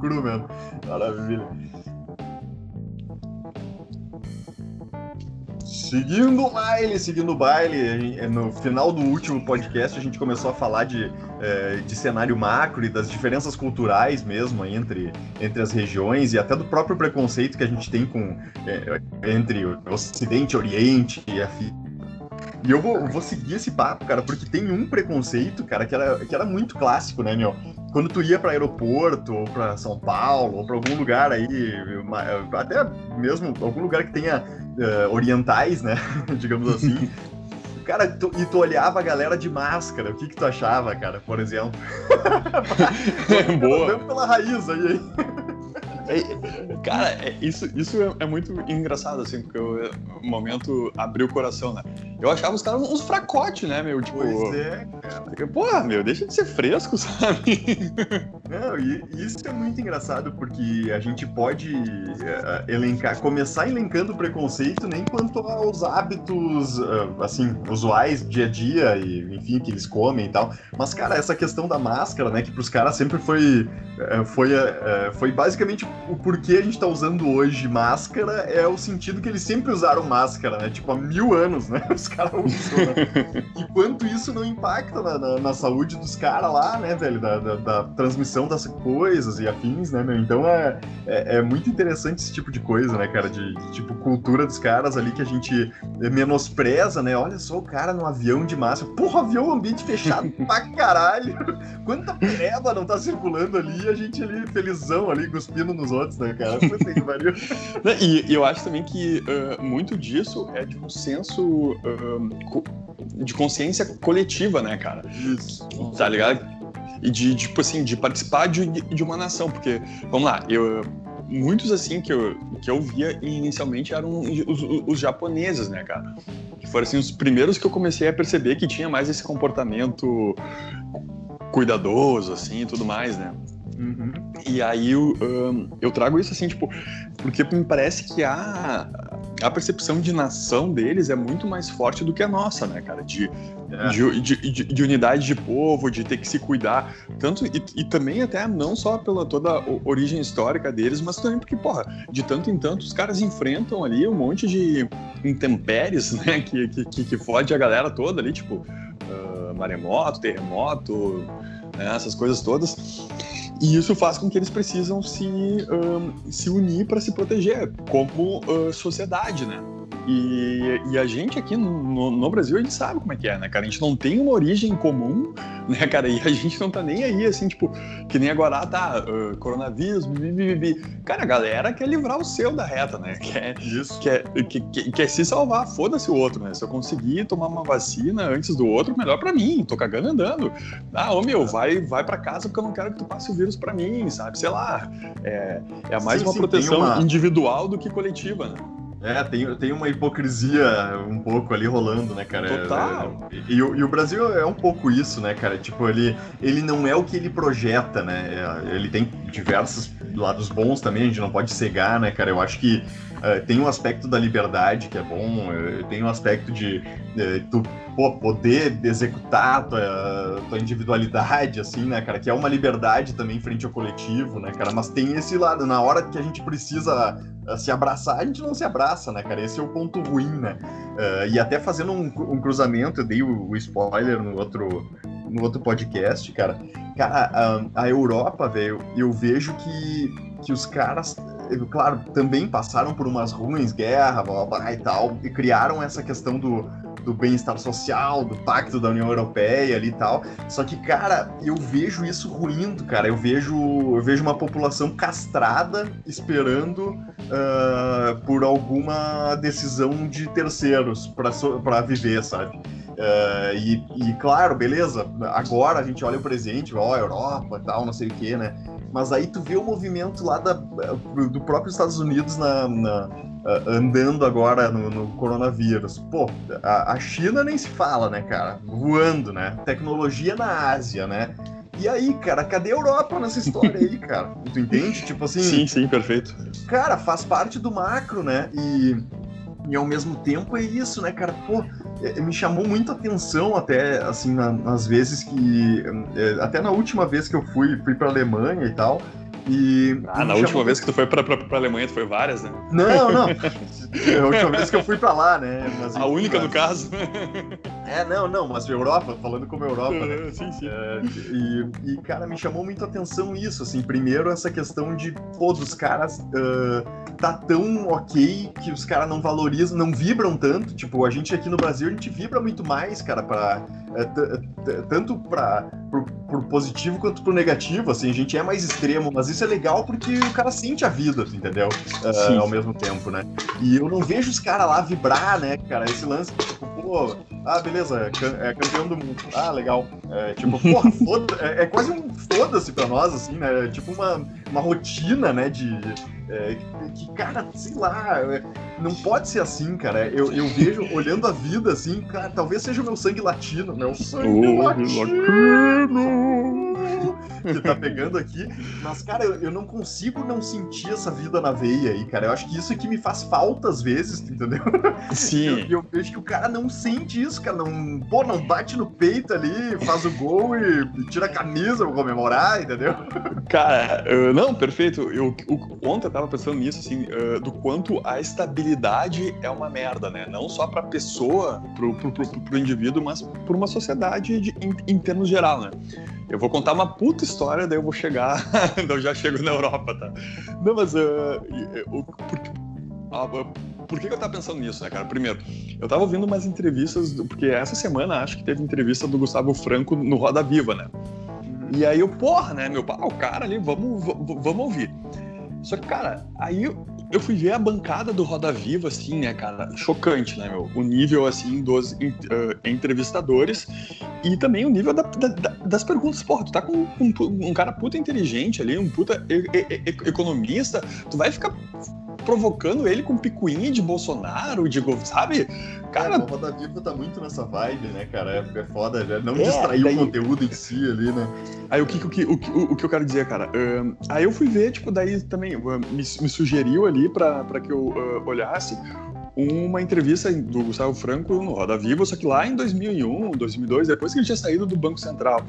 cru mesmo. Maravilha. Seguindo o baile, seguindo o baile, no final do último podcast a gente começou a falar de, é, de cenário macro e das diferenças culturais mesmo entre, entre as regiões e até do próprio preconceito que a gente tem com, é, entre Ocidente, Oriente e afim. E eu vou, vou seguir esse papo, cara, porque tem um preconceito, cara, que era, que era muito clássico, né, meu? Quando tu ia para aeroporto, ou para São Paulo, ou para algum lugar aí, até mesmo algum lugar que tenha uh, orientais, né, digamos assim, Cara, tu, e tu olhava a galera de máscara, o que que tu achava, cara, por exemplo? Boa. pela raiz aí. É, cara, é, isso, isso é, é, muito engraçado, assim, porque o momento abriu o coração, né? Eu achava os caras uns fracotes, né, meu? Tipo, pois é, cara. Porra, meu, deixa de ser fresco, sabe? Não, e isso é muito engraçado, porque a gente pode uh, elencar, começar elencando o preconceito nem quanto aos hábitos, uh, assim, usuais, dia a dia, e enfim, que eles comem e tal. Mas, cara, essa questão da máscara, né, que pros caras sempre foi, uh, foi, foi basicamente o porquê a gente tá usando hoje máscara é o sentido que eles sempre usaram máscara, né? Tipo, há mil anos, né? Os caras usam, né? E quanto isso não impacta na, na, na saúde dos caras lá, né, velho? Da, da, da, transmissão das coisas e afins, né, meu? Então é, é, é, muito interessante esse tipo de coisa, né, cara? De, de, tipo, cultura dos caras ali que a gente menospreza, né? Olha só o cara no avião de máscara. Porra, avião ambiente fechado pra caralho. Quanta pereba não tá circulando ali e a gente ali felizão ali, cuspindo nos outros, né, cara? e, e eu acho também que uh, muito disso é de um senso uh, de consciência coletiva, né, cara? Isso. Tá ligado? E de, tipo assim, de participar de, de uma nação, porque, vamos lá, eu muitos assim que eu, que eu via inicialmente eram os, os, japoneses, né, cara? Que foram assim os primeiros que eu comecei a perceber que tinha mais esse comportamento cuidadoso, assim, e tudo mais, né? Uhum. E aí eu, um, eu trago isso assim, tipo, porque me parece que a, a percepção de nação deles é muito mais forte do que a nossa, né, cara? De, é. de, de, de, de, unidade de povo, de ter que se cuidar. Tanto, e, e, também até não só pela toda a origem histórica deles, mas também porque, porra, de tanto em tanto os caras enfrentam ali um monte de intempéries, né, que, que, que, que fode a galera toda ali, tipo, uh, maremoto, terremoto, né, essas coisas todas. E isso faz com que eles precisam se, um, se unir para se proteger como uh, sociedade, né? E, e, a gente aqui no, no, Brasil, a gente sabe como é que é, né, cara? A gente não tem uma origem comum, né, cara? E a gente não tá nem aí, assim, tipo, que nem agora, ah, tá, uh, coronavírus, bibibibi. Cara, a galera quer livrar o seu da reta, né? Quer, Isso. Quer, quer, quer, quer se salvar, foda-se o outro, né? Se eu conseguir tomar uma vacina antes do outro, melhor para mim, tô cagando andando. Ah, ô meu, vai, vai para casa porque eu não quero que tu passe o vírus para mim, sabe? Sei lá. É, é mais sim, uma sim, proteção uma... individual do que coletiva, né? É, tem, tem uma hipocrisia um pouco ali rolando, né, cara? Total. E, e, e, o Brasil é um pouco isso, né, cara? Tipo, ele, ele não é o que ele projeta, né? É, ele tem diversos lados bons também, a gente não pode cegar, né, cara? Eu acho que uh, tem um aspecto da liberdade que é bom, uh, tem um aspecto de uh, tu pô, poder executar tua, tua individualidade, assim, né, cara? Que é uma liberdade também frente ao coletivo, né, cara? Mas tem esse lado, na hora que a gente precisa se abraçar, a gente não se abraça, né, cara? Esse é o ponto ruim, né? E até fazendo um, um, cruzamento, eu dei o, o, spoiler no outro, no outro podcast, cara. Cara, a, a Europa, velho, eu vejo que, que os caras, claro, também passaram por umas ruins, guerra, blá, blá, e tal, e criaram essa questão do do bem-estar social, do pacto da União Europeia ali e tal. Só que, cara, eu vejo isso ruindo, cara. Eu vejo, eu vejo uma população castrada esperando uh, por alguma decisão de terceiros para viver, sabe? Uh, e, e, claro, beleza, agora a gente olha o presente, ó, Europa e tal, não sei o que, né? Mas aí tu vê o movimento lá da, do próprio Estados Unidos na, na uh, andando agora no, no coronavírus. Pô, a, a, China nem se fala, né, cara? Voando, né? Tecnologia na Ásia, né? E aí, cara, cadê a Europa nessa história aí, cara? Tu entende? Tipo assim. Sim, sim, perfeito. Cara, faz parte do macro, né? E, e ao mesmo tempo é isso, né, cara? Pô, me chamou muito atenção até, assim, na, nas vezes que... É, até na última vez que eu fui, fui pra Alemanha e tal, E, ah, na última vez que tu foi pra, pra, pra Alemanha, tu foi várias, né? Não, não. a última vez que eu fui pra lá, né? Mas, a única mas... no caso. É, não, não, mas Europa, falando como Europa, né? Sim, sim. É, e, e, cara, me chamou muito a atenção isso, assim. Primeiro, essa questão de, pô, dos caras uh, tá tão ok que os caras não valorizam, não vibram tanto. Tipo, a gente aqui no Brasil, a gente vibra muito mais, cara, pra, uh, tanto pra, pro, pro positivo quanto pro negativo, assim. A gente é mais extremo, mas isso é legal porque o cara sente a vida, entendeu? Uh, ao mesmo tempo, né? E eu não vejo os caras lá vibrar, né, cara? Esse lance, tipo, pô, ah, beleza, é campeão do mundo. Ah, legal. É, tipo, porra, foda é, é, quase um foda-se pra nós, assim, né? É tipo uma, uma rotina, né, de. É, que, cara, sei lá, é, não pode ser assim, cara. Eu, eu vejo, olhando a vida, assim, cara, talvez seja o meu sangue latino, meu sangue oh, latino! latino que tá pegando aqui. Mas, cara, eu, eu, não consigo não sentir essa vida na veia aí, cara. Eu acho que isso é que me faz falta às vezes, entendeu? Sim. Eu, eu vejo que o cara não sente isso, cara. Não, pô, não bate no peito ali, faz o gol e, e tira a camisa pra comemorar, entendeu? Cara, uh, não, perfeito. Eu, eu, ontem eu tava pensando nisso, assim, uh, do quanto a estabilidade é uma merda, né? Não só pra pessoa, pro, pro, pro, pro indivíduo, mas por uma sociedade de, em, em termos geral, né? Eu vou contar uma puta história, daí eu vou chegar. eu já chego na Europa, tá? Não, mas. Uh, uh, por, uh, por que eu tava pensando nisso, né, cara? Primeiro, eu tava ouvindo umas entrevistas, porque essa semana acho que teve entrevista do Gustavo Franco no Roda Viva, né? E aí eu, porra, né, meu pai, o cara ali, vamos, vamos ouvir. Só que, cara, aí eu fui ver a bancada do Roda Viva, assim, né, cara? Chocante, né, meu? O nível, assim, dos uh, entrevistadores e também o nível da, da, das perguntas. Porra, tu tá com um, um, cara puta inteligente ali, um puta e, e, economista, tu vai ficar provocando ele com picuinha de Bolsonaro, de sabe? Cara, é, o Roda Viva tá muito nessa vibe, né, cara? É, é foda, né? não é, distrair daí... o conteúdo em si ali, né? Aí o que, o que, o que, o que eu quero dizer, cara? Uh, aí eu fui ver, tipo, daí também uh, me, me, sugeriu ali pra, pra que eu uh, olhasse uma entrevista do Gustavo Franco no Roda Viva, só que lá em 2001, 2002, depois que ele tinha saído do Banco Central.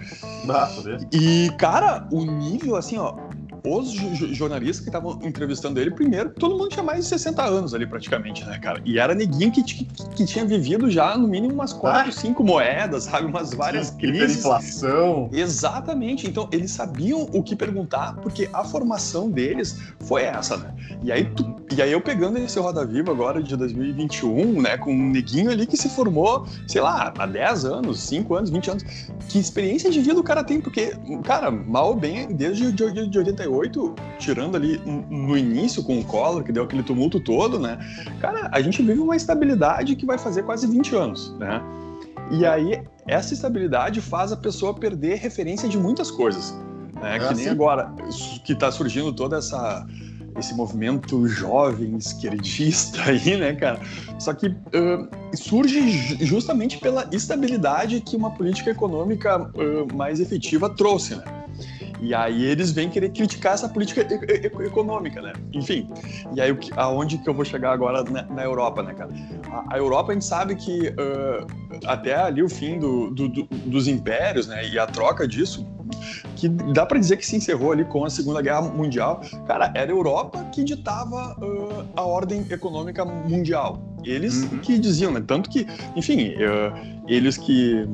Ah, e, cara, o nível, assim, ó, os jornalistas que estavam entrevistando ele, primeiro, todo mundo tinha mais de 60 anos ali praticamente, né, cara? E era neguinho que, que, que tinha vivido já no mínimo umas 4, ah. 5 moedas, sabe? Umas várias Sim, crises. inflação. Exatamente. Então, eles sabiam o que perguntar, porque a formação deles foi essa, né? E aí, tu, e aí eu pegando esse Roda Viva agora de 2021, né, com um neguinho ali que se formou, sei lá, há 10 anos, 5 anos, 20 anos. Que experiência de vida o cara tem, porque, cara, mal ou bem, desde de, de 88 tirando ali no início com o Collor, que deu aquele tumulto todo, né? Cara, a gente vive uma estabilidade que vai fazer quase 20 anos, né? E aí, essa estabilidade faz a pessoa perder referência de muitas coisas. Né? É que nem agora, que está surgindo toda essa esse movimento jovem esquerdista aí, né, cara? Só que uh, surge justamente pela estabilidade que uma política econômica uh, mais efetiva trouxe, né? E aí eles vêm querer criticar essa política e e econômica, né? Enfim, e aí aonde que eu vou chegar agora na, na Europa, né, cara? A, a, Europa a gente sabe que uh, até ali o fim do, do, do, dos impérios, né, e a troca disso, que dá para dizer que se encerrou ali com a Segunda Guerra Mundial. Cara, era a Europa que ditava uh, a ordem econômica mundial. Eles uhum. que diziam, né? Tanto que, enfim, uh, eles que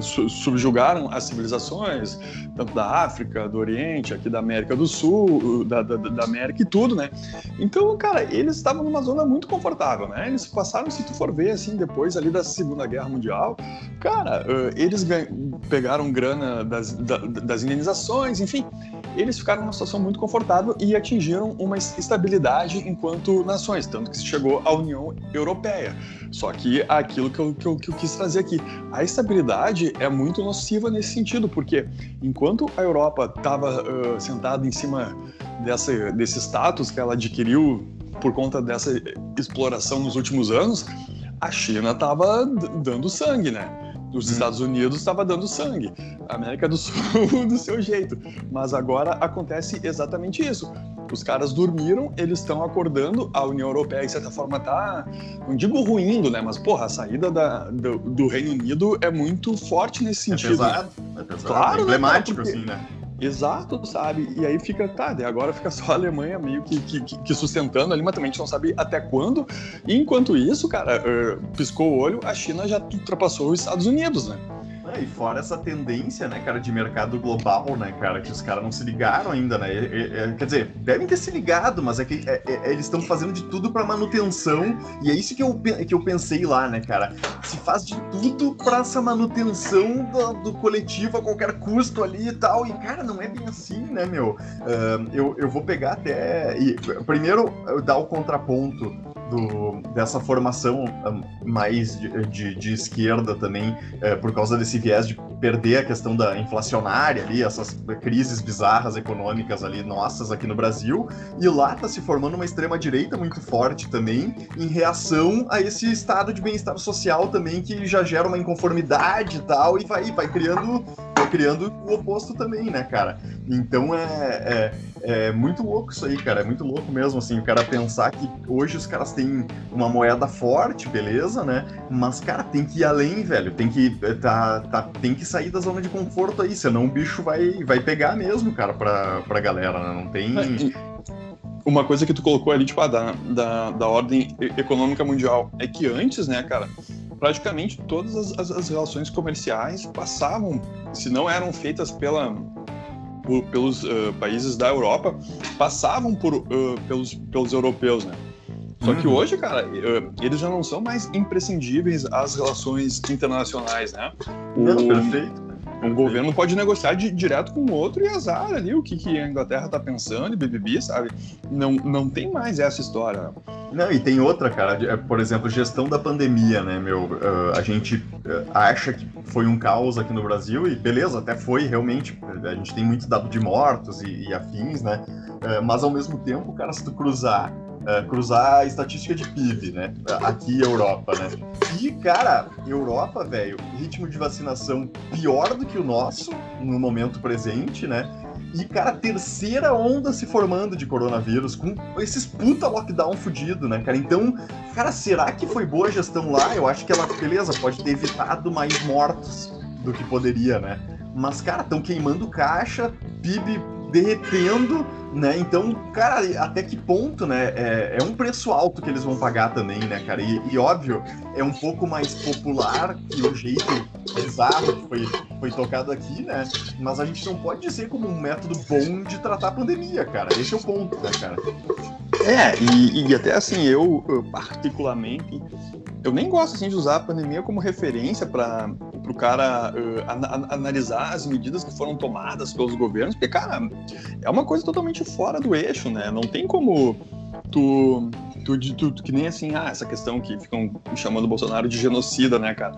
subjugaram as civilizações, tanto da África, do Oriente, aqui da América do Sul, da, da, da América e tudo, né? Então, cara, eles estavam numa zona muito confortável, né? Eles passaram, se tu for ver, assim, depois ali da Segunda Guerra Mundial, cara, uh, eles pegaram grana das, da, das indenizações, enfim, eles ficaram numa situação muito confortável e atingiram uma estabilidade enquanto nações, tanto que se chegou à União Europeia. Só que aquilo que eu, que eu, que eu quis trazer aqui, a estabilidade é muito nociva nesse sentido, porque enquanto a Europa estava uh, sentada em cima dessa, desse status que ela adquiriu por conta dessa exploração nos últimos anos, a China estava dando sangue, né? Os Estados Unidos estava dando sangue, a América do Sul do seu jeito. Mas agora acontece exatamente isso. Os caras dormiram, eles estão acordando, a União Europeia, de certa forma, tá, não digo ruindo, né? Mas, porra, a saída da, do, do Reino Unido é muito forte nesse é sentido. É pesado, é pesado. Claro, é emblemático, né, porque... assim, né? Exato, sabe? E aí fica, tá, agora fica só a Alemanha meio que, que, que, sustentando ali, mas também a gente não sabe até quando. E enquanto isso, cara, uh, piscou o olho, a China já ultrapassou os Estados Unidos, né? É, e fora essa tendência, né, cara, de mercado global, né, cara, que os caras não se ligaram ainda, né? É, é, quer dizer, devem ter se ligado, mas é que é, é, eles estão fazendo de tudo para manutenção, e é isso que eu, que eu pensei lá, né, cara? Se faz de tudo para essa manutenção do, do, coletivo a qualquer custo ali e tal, e, cara, não é bem assim, né, meu? Uh, eu, eu vou pegar até. E, primeiro, dar o contraponto do, dessa formação mais de, de, de esquerda também, é, por causa desse viés de perder a questão da inflacionária ali, essas crises bizarras econômicas ali nossas aqui no Brasil, e lá tá se formando uma extrema-direita muito forte também, em reação a esse estado de bem-estar social também, que já gera uma inconformidade e tal, e vai, vai criando criando o oposto também, né, cara? Então é, é, é, muito louco isso aí, cara. É muito louco mesmo, assim, o cara pensar que hoje os caras têm uma moeda forte, beleza, né? Mas, cara, tem que ir além, velho. Tem que, eh, tá, tá, tem que sair da zona de conforto aí, senão o bicho vai, vai pegar mesmo, cara, pra, pra galera, né? Não tem. É, uma coisa que tu colocou ali, tipo, ah, da, da, da ordem econômica mundial, é que antes, né, cara, praticamente todas as, as, as relações comerciais passavam, se não eram feitas pela, pelos uh, países da Europa, passavam por, uh, pelos, pelos europeus, né? Só uhum. que hoje, cara, eles já não são mais imprescindíveis às relações internacionais, né? O, não, perfeito. Um governo pode negociar de, direto com o outro e azar ali o que, que a Inglaterra tá pensando e BBB, sabe? Não, não tem mais essa história. Não, e tem outra, cara. É, por exemplo, gestão da pandemia, né, meu? Uh, a gente uh, acha que foi um caos aqui no Brasil e beleza, até foi realmente. A gente tem muito dado de mortos e, e afins, né? Uh, mas ao mesmo tempo, cara, se tu cruzar uh, cruzar a estatística de PIB, né? Aqui Europa, né? E, cara, Europa, velho, ritmo de vacinação pior do que o nosso no momento presente, né? E, cara, terceira onda se formando de coronavírus, com esses puta lockdown fudido, né, cara? Então, cara, será que foi boa a gestão lá? Eu acho que ela, beleza, pode ter evitado mais mortos do que poderia, né? Mas, cara, estão queimando caixa, PIB derretendo, né? Então, cara, até que ponto, né? É, é, um preço alto que eles vão pagar também, né, cara? E, e, óbvio, é um pouco mais popular que o jeito bizarro que foi, foi tocado aqui, né? Mas a gente não pode dizer como um método bom de tratar a pandemia, cara. Esse é o ponto, né, cara? É, e, e até assim, eu, eu particularmente eu nem gosto assim de usar a pandemia como referência para o cara uh, an analisar as medidas que foram tomadas pelos governos, porque cara, é uma coisa totalmente fora do eixo, né? Não tem como tu tu, tu, tu que nem assim, ah, essa questão que ficam chamando o Bolsonaro de genocida, né, cara?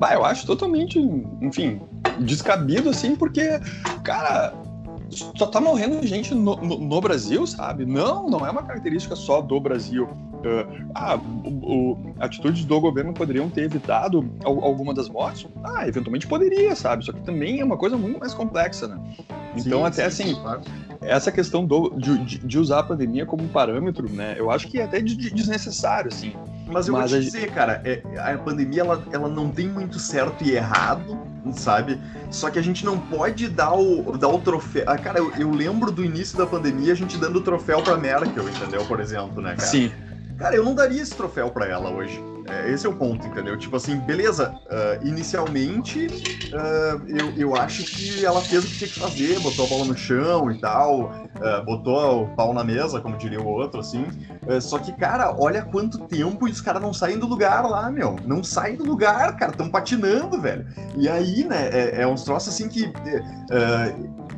Bah, eu acho totalmente, enfim, descabido assim, porque cara, só tá morrendo gente no, no, no, Brasil, sabe? Não, não é uma característica só do Brasil. Uh, ah, o, o, atitudes do governo poderiam ter evitado alguma das mortes? Ah, eventualmente poderia, sabe? Só que também é uma coisa muito mais complexa, né? Então, sim, até sim, assim, claro. essa questão do, de, de, usar a pandemia como parâmetro, né? Eu acho que é até desnecessário, assim. Mas eu Mas vou te dizer, cara, é, a pandemia ela, ela não tem muito certo e errado, sabe? Só que a gente não pode dar o, dar o troféu. Ah, cara, eu, eu lembro do início da pandemia a gente dando o troféu pra Merkel, entendeu? Por exemplo, né, cara? Sim. Cara, eu não daria esse troféu para ela hoje. É, esse é o ponto, entendeu? Tipo assim, beleza, uh, inicialmente uh, eu, eu acho que ela fez o que tinha que fazer, botou a bola no chão e tal, uh, botou o pau na mesa, como diria o outro, assim. só que, cara, olha quanto tempo e os caras não saem do lugar lá, meu. Não saem do lugar, cara, estão patinando, velho. E aí, né, é, é uns troços assim que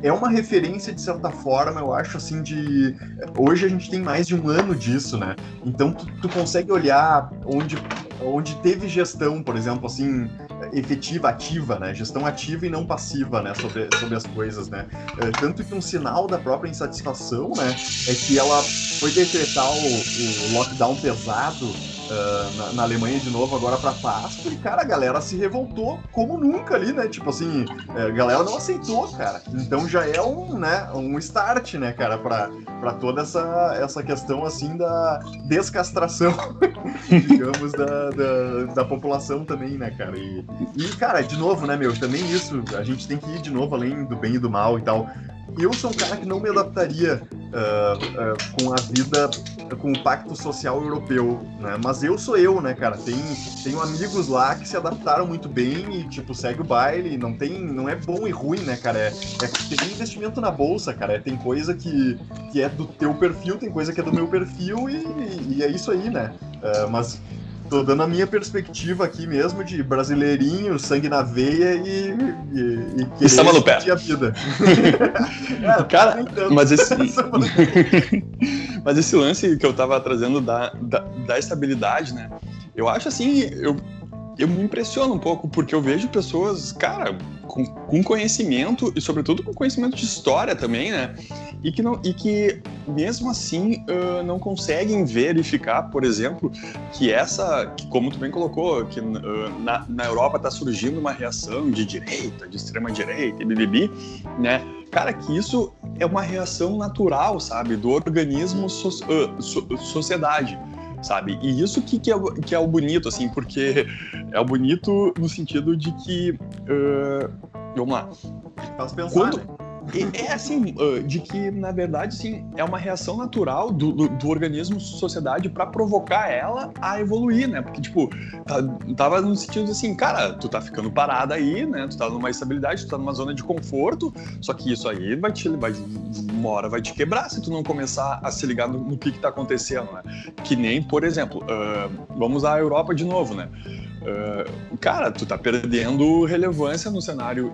é uma referência, de certa forma, eu acho, assim, de. Hoje a gente tem mais de um ano disso, né? Então tu, tu consegue olhar onde, onde teve gestão, por exemplo, assim, efetiva, ativa, né? Gestão ativa e não passiva, né? Sobre, sobre as coisas, né? É, tanto que um sinal da própria insatisfação, né? É que ela foi decretar o, o lockdown pesado uh, na, na, Alemanha de novo agora para Páscoa e, cara, a galera se revoltou como nunca ali, né? Tipo assim, a galera não aceitou, cara. Então já é um, né, um start, né, cara, para para toda essa, essa questão, assim, da descastração, digamos, da, da, da, população também, né, cara? E, e, cara, de novo, né, meu, também isso, a gente tem que ir de novo além do bem e do mal e tal eu sou um cara que não me adaptaria uh, uh, com a vida, com o pacto social europeu, né? Mas eu sou eu, né, cara? Tem, tenho amigos lá que se adaptaram muito bem e, tipo, segue o baile. Não tem, não é bom e ruim, né, cara? É, é tem investimento na bolsa, cara. É, tem coisa que, que é do teu perfil, tem coisa que é do meu perfil e, e é isso aí, né? Uh, mas tô dando a minha perspectiva aqui mesmo de brasileirinho, sangue na veia e, e, e querer no pé. a vida. é, Cara, mas esse, mas esse lance que eu tava trazendo da, da, da estabilidade, né? Eu acho assim, eu, eu me impressiono um pouco, porque eu vejo pessoas, cara, com, com, conhecimento, e sobretudo com conhecimento de história também, né? E que, não, e que mesmo assim, uh, não conseguem verificar, por exemplo, que essa, que como tu bem colocou, que uh, na, na Europa está surgindo uma reação de direita, de extrema direita, e bibibi, né? Cara, que isso é uma reação natural, sabe, do organismo so, uh, so, sociedade sabe? E isso que, que, é, que é o bonito, assim, porque é o bonito no sentido de que. Uh, vamos lá. Faz pensar, Quando, né? É, assim, de que, na verdade, sim, é uma reação natural do, do, do organismo sociedade para provocar ela a evoluir, né? Porque, tipo, tá, tava no sentido assim, cara, tu tá ficando parada aí, né? Tu tá numa estabilidade, tu tá numa zona de conforto, só que isso aí vai te, vai, uma hora vai te quebrar se tu não começar a se ligar no, no que que tá acontecendo, né? Que nem, por exemplo, uh, vamos à Europa de novo, né? Uh, cara, tu tá perdendo relevância no cenário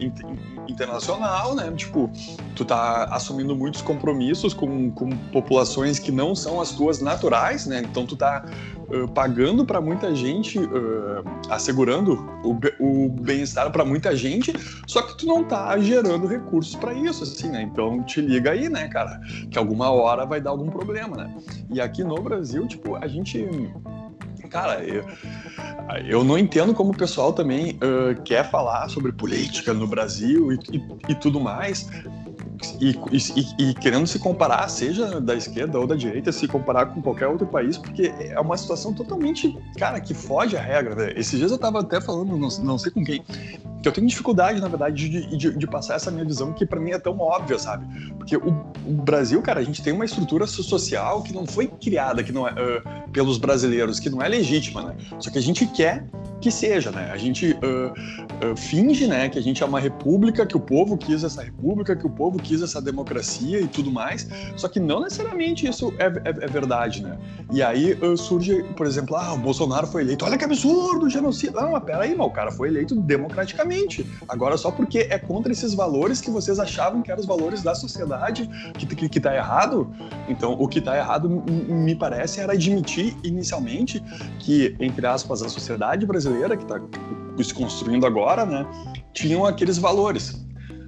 internacional, né? Tipo, tu tá assumindo muitos compromissos com, com populações que não são as tuas naturais, né? Então tu tá uh, pagando para muita gente, uh, assegurando o, o bem-estar para muita gente, só que tu não tá gerando recursos para isso, assim, né? Então te liga aí, né, cara? Que alguma hora vai dar algum problema, né? E aqui no Brasil, tipo, a gente cara, eu, eu não entendo como o pessoal também uh, quer falar sobre política no Brasil e, e, e tudo mais, e, e, e, querendo se comparar, seja da esquerda ou da direita, se comparar com qualquer outro país, porque é uma situação totalmente, cara, que foge à regra. Né? Esses dias eu tava até falando, não, não sei com quem, que eu tenho dificuldade, na verdade, de, de, de passar essa minha visão que para mim é tão óbvia, sabe? Porque o, o, Brasil, cara, a gente tem uma estrutura social que não foi criada que não é, uh, pelos brasileiros, que não é legítima, né? Só que a gente quer que seja, né? A gente uh, uh, finge, né, que a gente é uma república, que o povo quis essa república, que o povo quis essa democracia e tudo mais, só que não necessariamente isso é, é, é verdade, né? E aí uh, surge, por exemplo, ah, o Bolsonaro foi eleito, olha que absurdo, genocídio. Não, mas peraí, mas o cara foi eleito democraticamente. Agora, só porque é contra esses valores que vocês achavam que eram os valores da sociedade que, que, que tá errado, então o que tá errado, me parece, era admitir inicialmente que, entre aspas, a sociedade brasileira, que tá se construindo agora, né, tinham aqueles valores.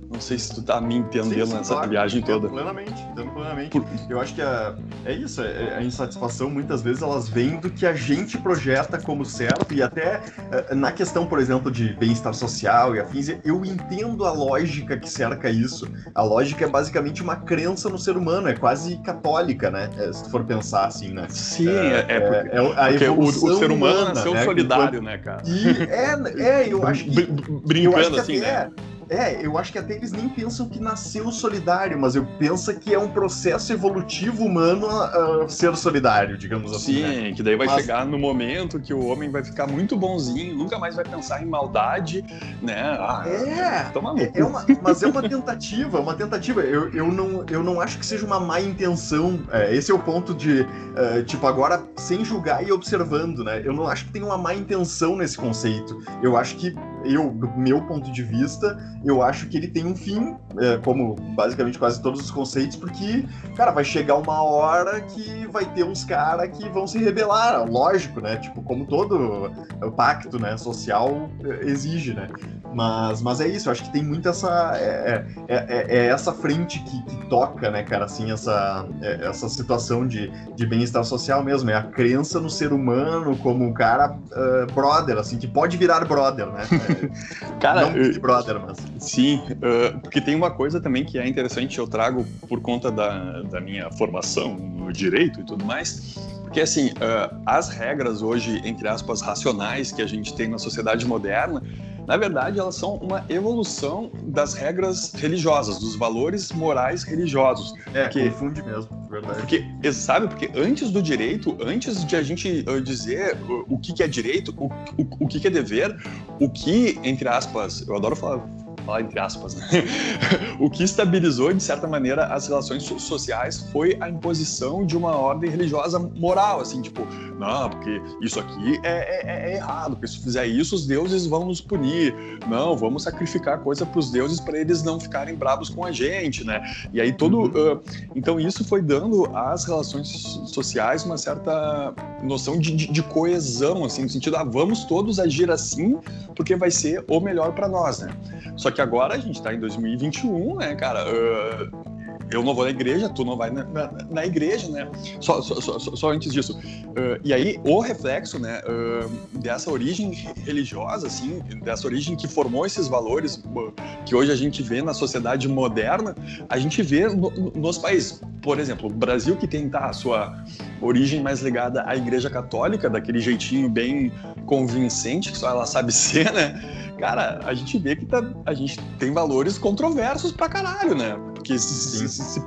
Não sei se tu tá me entendendo sim, sim, nessa claro, viagem toda. Plenamente, entendo plenamente. Por... Eu acho que a, é isso, é, é, a insatisfação muitas vezes elas vêm do que a gente projeta como certo e até eh, na questão, por exemplo, de bem-estar social e afins, eu entendo a lógica que cerca isso. A lógica é basicamente uma crença no ser humano, é quase católica, né? É, se tu for pensar assim, né? Sim, é, é, é porque, é a porque o, o, ser humano humana, nasceu né? solidário, né, cara? E é, é, eu acho que. Brincando eu acho que assim, né? É, eu acho que até eles nem pensam que nasceu solidário, mas eu penso que é um processo evolutivo humano a ser solidário, digamos assim. Sim, né? que daí vai mas... chegar no momento que o homem vai ficar muito bonzinho, nunca mais vai pensar em maldade, né? Ah, é, toma é, é uma, mas é uma tentativa, uma tentativa. Eu, eu, não, eu não acho que seja uma má intenção. É, esse é o ponto de, uh, tipo, agora sem julgar e observando, né? Eu não acho que tem uma má intenção nesse conceito. Eu acho que eu, do meu ponto de vista, eu acho que ele tem um fim, é, como basicamente quase todos os conceitos, porque, cara, vai chegar uma hora que vai ter uns caras que vão se rebelar, lógico, né? Tipo, como todo o pacto né, social é, exige, né? Mas, mas é isso, eu acho que tem muito essa. É, é, é, é essa frente que, que, toca, né, cara, assim, essa, é, essa situação de, de bem-estar social mesmo. É a crença no ser humano como um cara uh, brother, assim, que pode virar brother, né? cara, Não Big Brother, mas. Sim, uh, porque tem uma coisa também que é interessante, eu trago por conta da, da minha formação no direito e tudo mais. Porque, assim, uh, as regras hoje, entre aspas, racionais que a gente tem na sociedade moderna, na verdade, elas são uma evolução das regras religiosas, dos valores morais religiosos. É, porque, confunde mesmo, verdade. Porque, sabe, porque antes do direito, antes de a gente dizer o que, é direito, o, o, o que, é dever, o que, entre aspas, eu adoro falar falar entre aspas, né? o que estabilizou, de certa maneira, as relações sociais foi a imposição de uma ordem religiosa moral, assim, tipo, não, porque isso aqui é, é, é errado, porque se fizer isso, os deuses vão nos punir, não, vamos sacrificar coisa para os deuses para eles não ficarem bravos com a gente, né? E aí todo. Uh, então isso foi dando às relações sociais uma certa noção de, de, de coesão, assim, no sentido, ah, vamos todos agir assim, porque vai ser o melhor para nós, né? Só que agora a gente tá em 2021, né, cara? Uh, eu não vou na igreja, tu não vai na, na, na igreja, né? Só, só, só, só, antes disso. Uh, e aí, o reflexo, né, uh, dessa origem religiosa, assim, dessa origem que formou esses valores uh, que hoje a gente vê na sociedade moderna, a gente vê no, nos países. Por exemplo, o Brasil, que tem tá, a sua origem mais ligada à igreja católica, daquele jeitinho bem convincente que só ela sabe ser, né? Cara, a gente vê que tá, a gente tem valores controversos pra caralho, né? Porque se, se, se,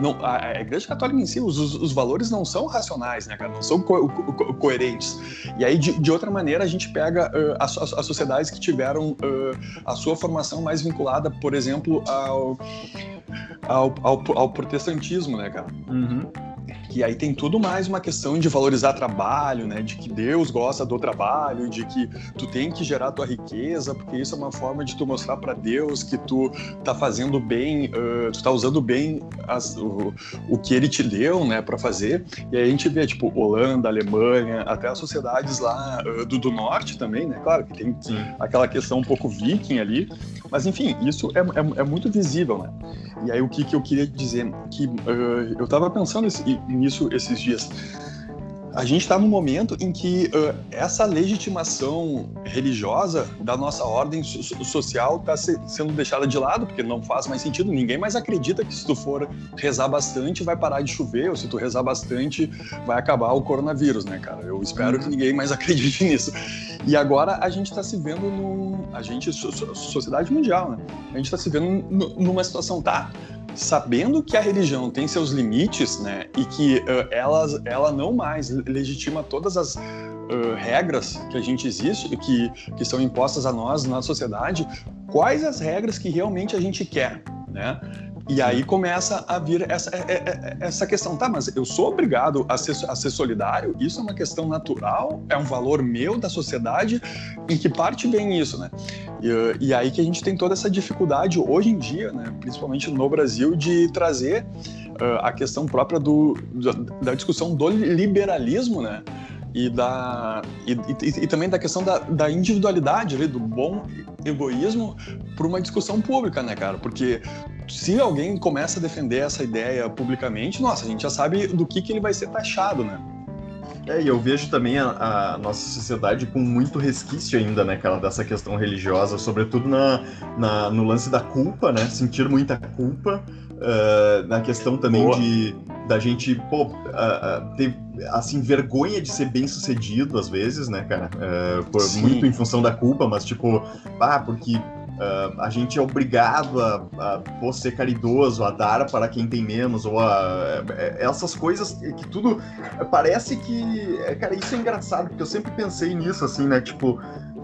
não, a, a, Igreja Católica em si, os, os, valores não são racionais, né, cara? Não são co co coerentes. E aí, de, de, outra maneira, a gente pega uh, as, as, sociedades que tiveram uh, a sua formação mais vinculada, por exemplo, ao, ao, ao, ao protestantismo, né, cara? Uhum. E aí tem tudo mais uma questão de valorizar trabalho, né? De que Deus gosta do trabalho, de que tu tem que gerar tua riqueza, porque isso é uma forma de tu mostrar para Deus que tu tá fazendo bem, uh, tu tá usando bem as, o, o que ele te deu, né, para fazer. E aí a gente vê, tipo, Holanda, Alemanha, até as sociedades lá uh, do, do norte também, né? Claro que tem Sim. aquela questão um pouco viking ali, mas enfim, isso é, é, é muito visível, né? E aí o que, que eu queria dizer? Que uh, eu tava pensando nisso esses dias. A gente está num momento em que uh, essa legitimação religiosa da nossa ordem so social está se sendo deixada de lado, porque não faz mais sentido. Ninguém mais acredita que se tu for rezar bastante vai parar de chover, ou se tu rezar bastante vai acabar o coronavírus, né, cara? Eu espero uhum. que ninguém mais acredite nisso. E agora a gente está se vendo num. A gente, so sociedade mundial, né? A gente está se vendo numa situação, tá? Sabendo que a religião tem seus limites, né, e que uh, ela, ela não mais legitima todas as uh, regras que a gente existe, que, que são impostas a nós na sociedade, quais as regras que realmente a gente quer, né? E aí começa a vir essa, é, é, é, essa questão, tá, mas eu sou obrigado a ser, a ser solidário? Isso é uma questão natural? É um valor meu da sociedade? Em que parte vem isso, né? E, e aí que a gente tem toda essa dificuldade hoje em dia, né, principalmente no Brasil, de trazer uh, a questão própria do, da discussão do liberalismo, né? E, da, e, e, e, também da questão da, da individualidade, ali, do bom egoísmo, para uma discussão pública, né, cara? Porque se alguém começa a defender essa ideia publicamente, nossa, a gente já sabe do que, que ele vai ser taxado, né? É, e eu vejo também a, a, nossa sociedade com muito resquício ainda, né, cara, dessa questão religiosa, sobretudo na, na no lance da culpa, né, sentir muita culpa, uh, na questão também Boa. de da gente, pô, uh, uh, ter, assim, vergonha de ser bem sucedido às vezes, né, cara, por, muito em função da culpa, mas tipo, ah, porque Uh, a gente é obrigado a, a, ser caridoso, a dar para quem tem menos, ou a, é, essas coisas que tudo parece que, é, cara, isso é engraçado, porque eu sempre pensei nisso, assim, né, tipo,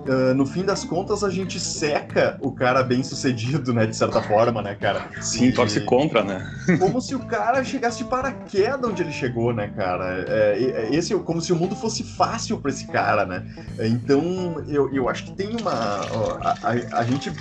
Uh, no fim das contas, a gente seca o cara bem sucedido, né? De certa forma, né, cara? Sim, e, torce contra, né? como se o cara chegasse de paraquedas onde ele chegou, né, cara? É, é, esse, como se o mundo fosse fácil para esse cara, né? Então, eu, eu acho que tem uma. Ó, a, a, a, gente.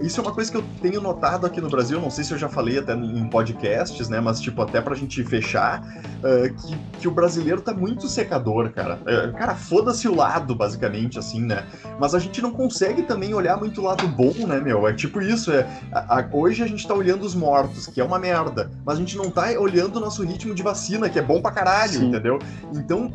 Isso é uma coisa que eu tenho notado aqui no Brasil, não sei se eu já falei até em podcasts, né? Mas, tipo, até pra gente fechar, uh, que, que o brasileiro tá muito secador, cara. Uh, cara, foda-se o lado, basicamente, assim, né? Mas mas a gente não consegue também olhar muito o lado bom, né, meu? É tipo isso, é, a, a, hoje a gente tá olhando os mortos, que é uma merda, mas a gente não tá olhando o nosso ritmo de vacina, que é bom pra caralho, Sim. entendeu? Então,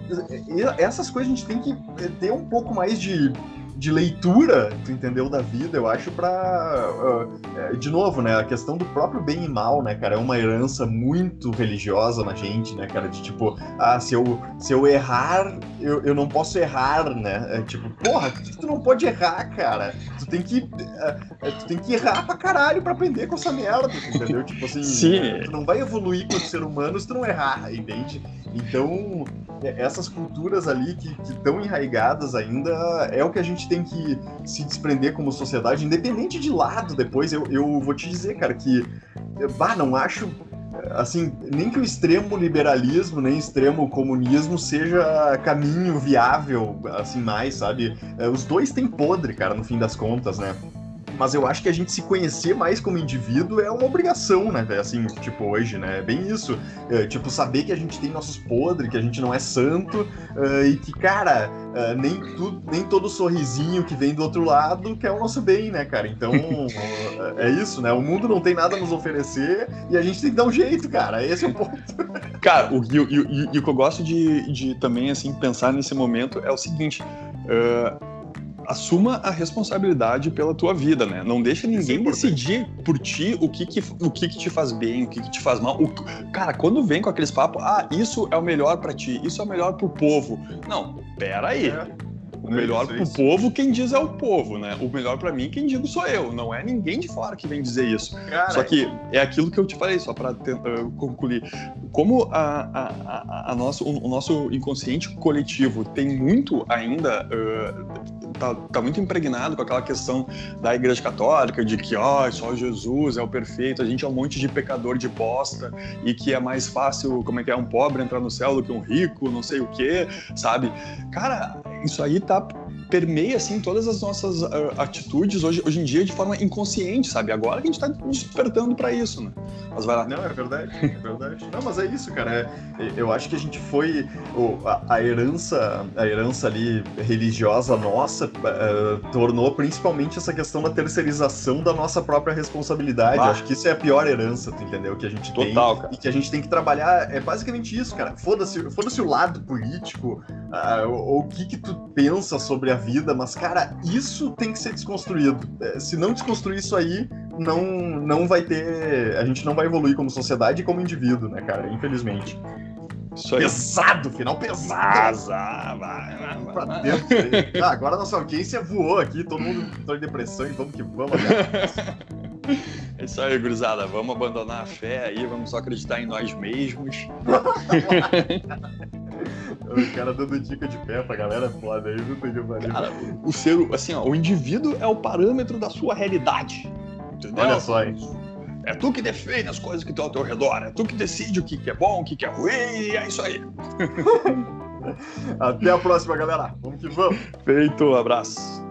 essas coisas a gente tem que ter um pouco mais de de leitura, tu entendeu, da vida, eu acho pra. Uh, de novo, né? A questão do próprio bem e mal, né, cara? É uma herança muito religiosa na gente, né, cara? De tipo, ah, se eu, se eu errar, eu, eu não posso errar, né? É, tipo, porra, tu não pode errar, cara. Tu tem que. Uh, tu tem que errar pra caralho pra aprender com essa merda, entendeu? Tipo assim, Sim. tu não vai evoluir como ser humano se tu não errar, entende? Então, essas culturas ali que estão enraigadas ainda é o que a gente tem que se desprender como sociedade, independente de lado depois. Eu, eu vou te dizer, cara, que. Bah, não acho assim, nem que o extremo liberalismo, nem extremo comunismo seja caminho viável, assim, mais, sabe? É, os dois têm podre, cara, no fim das contas, né? Mas eu acho que a gente se conhecer mais como indivíduo é uma obrigação, né? Assim, tipo, hoje, né? É bem isso. É, tipo, saber que a gente tem nossos podres, que a gente não é santo, uh, e que, cara, uh, nem, tu, nem todo sorrisinho que vem do outro lado quer o nosso bem, né, cara? Então, é isso, né? O mundo não tem nada a nos oferecer e a gente tem que dar um jeito, cara. Esse é o ponto. Cara, o, o, o, o que eu gosto de, de também, assim, pensar nesse momento é o seguinte. Uh assuma a responsabilidade pela tua vida, né? Não deixa ninguém é decidir por ti o que que, o que que te faz bem, o que que te faz mal. O, cara, quando vem com aqueles papos, ah, isso é o melhor para ti, isso é o melhor pro povo. Não, pera aí. É. O melhor isso, pro isso. povo, quem diz é o povo, né? O melhor para mim, quem digo sou eu. Não é ninguém de fora que vem dizer isso. Cara, só que é aquilo que eu te falei, só para uh, concluir. Como a, a, a, a nosso, o, o, nosso inconsciente coletivo tem muito ainda. Uh, tá, tá, muito impregnado com aquela questão da Igreja Católica, de que oh, só Jesus é o perfeito, a gente é um monte de pecador de bosta e que é mais fácil, como é que é, um pobre entrar no céu do que um rico, não sei o quê, sabe? Cara, isso aí tá permeia assim todas as nossas uh, atitudes hoje, hoje em dia de forma inconsciente, sabe? Agora que a gente tá despertando para isso, né? Mas vai lá. Não, é verdade, é verdade. Não, mas é isso, cara. É, eu acho que a gente foi a, a, herança, a herança ali religiosa nossa uh, tornou principalmente essa questão da terceirização da nossa própria responsabilidade. Ah. Acho que isso é a pior herança, tu entendeu? Que a gente Total, tem cara. e que a gente tem que trabalhar. É basicamente isso, cara. Foda-se, foda-se o lado político, uh, ou o que que tu pensa sobre a vida, mas, cara, isso tem que ser desconstruído. É, se não desconstruir isso aí, não, não vai ter. A gente não vai evoluir como sociedade e como indivíduo, né, cara? Infelizmente. Isso aí. Pesado, final pesado. Vai, vai, vai, pra dentro. ah, agora a nossa audiência voou aqui, todo mundo entrou em depressão e vamos que vamos. É isso aí, gurizada. Vamos abandonar a fé aí, vamos só acreditar em nós mesmos. O cara dando dica de pé pra galera foda aí, não tem que Cara, o ser, assim, ó, o indivíduo é o parâmetro da sua realidade. Entendeu? Olha só, hein? É tu que defende as coisas que estão ao teu redor, é tu que decide o que, que é bom, o que, que é ruim, e é isso aí. Até a próxima, galera. Vamos que vamos. Feito, abraço.